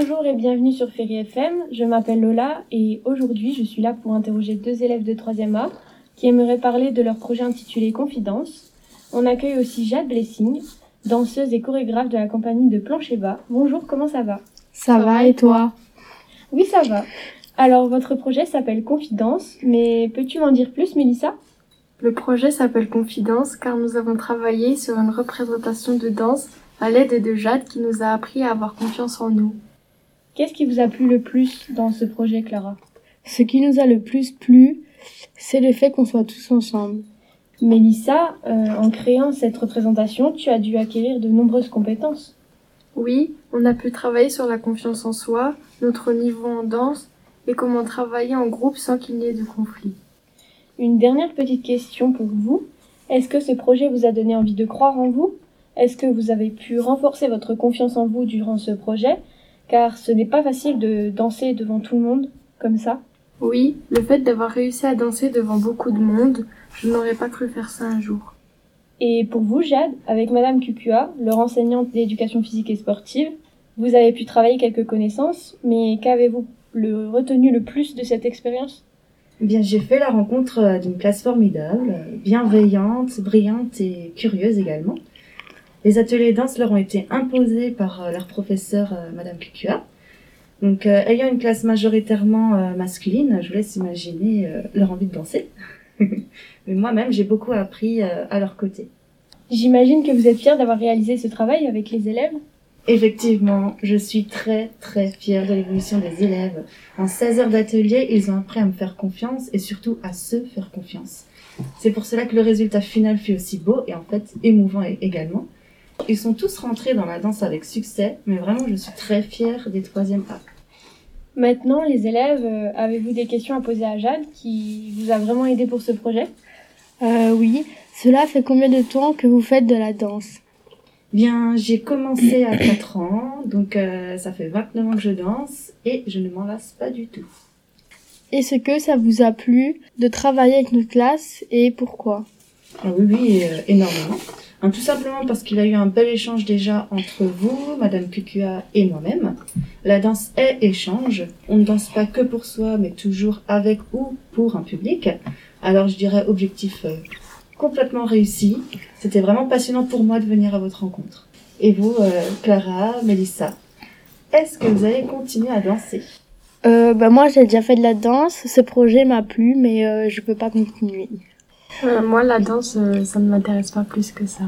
Bonjour et bienvenue sur Ferry FM. Je m'appelle Lola et aujourd'hui je suis là pour interroger deux élèves de 3e A qui aimeraient parler de leur projet intitulé Confidence. On accueille aussi Jade Blessing, danseuse et chorégraphe de la compagnie de Plancher Bas. Bonjour, comment ça va? Ça, va et toi? Oui, ça va. Alors votre projet s'appelle Confidence, mais peux-tu m'en dire plus, Mélissa? Le projet s'appelle Confidence car nous avons travaillé sur une représentation de danse à l'aide de Jade qui nous a appris à avoir confiance en nous. Qu'est-ce qui vous a plu le plus dans ce projet, Clara? Ce qui nous a le plus plu, c'est le fait qu'on soit tous ensemble. Mélissa, euh, en créant cette représentation, tu as dû acquérir de nombreuses compétences. Oui, on a pu travailler sur la confiance en soi, notre niveau en danse et comment travailler en groupe sans qu'il n'y ait de conflit. Une dernière petite question pour vous. Est-ce que ce projet vous a donné envie de croire en vous? Est-ce que vous avez pu renforcer votre confiance en vous durant ce projet? Car ce n'est pas facile de danser devant tout le monde comme ça. Oui, le fait d'avoir réussi à danser devant beaucoup de monde, je n'aurais pas cru faire ça un jour. Et pour vous, Jade, avec Madame Cucua, leur enseignante d'éducation physique et sportive, vous avez pu travailler quelques connaissances, mais qu'avez-vous le retenu le plus de cette expérience? Eh Bien, j'ai fait la rencontre d'une classe formidable, bienveillante, brillante et curieuse également. Les ateliers danse leur ont été imposés par euh, leur professeur, euh, Madame Kukua. Donc, euh, ayant une classe majoritairement masculine, je vous laisse imaginer leur envie de danser. Mais moi-même, j'ai beaucoup appris à leur côté. J'imagine que vous êtes fière d'avoir réalisé ce travail avec les élèves? Effectivement, je suis très très fière de l'évolution des élèves. En 16 heures d'atelier, ils ont appris à me faire confiance et surtout à se faire confiance. C'est pour cela que le résultat final fut aussi beau et en fait émouvant également. Ils sont tous rentrés dans la danse avec succès, mais vraiment je suis très fière des troisièmes A. Maintenant, les élèves, euh, avez-vous des questions à poser à Jade qui vous a vraiment aidé pour ce projet? Euh, Oui. Cela fait combien de temps que vous faites de la danse? Bien, j'ai commencé à 4 ans, donc euh, ça fait 29 ans que je danse et je ne m'en lasse pas du tout. Est-ce que ça vous a plu de travailler avec notre classe et pourquoi? Ah Oui, oui, euh, énormément. Hein, tout simplement parce qu'il y a eu un bel échange déjà entre vous, Madame Kukua et moi-même. La danse est échange. On ne danse pas que pour soi, mais toujours avec ou pour un public. Alors je dirais objectif euh, complètement réussi. C'était vraiment passionnant pour moi de venir à votre rencontre. Et vous, euh, Clara, Melissa, est-ce que vous allez continuer à danser? Euh, bah moi j'ai déjà fait de la danse, ce projet m'a plu mais je peux pas continuer. Euh, moi, la danse, euh, ça ne m'intéresse pas plus que ça.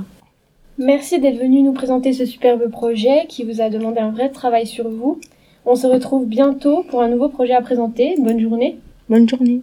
Merci d'être venu nous présenter ce superbe projet qui vous a demandé un vrai travail sur vous. On se retrouve bientôt pour un nouveau projet à présenter. Bonne journée. Bonne journée.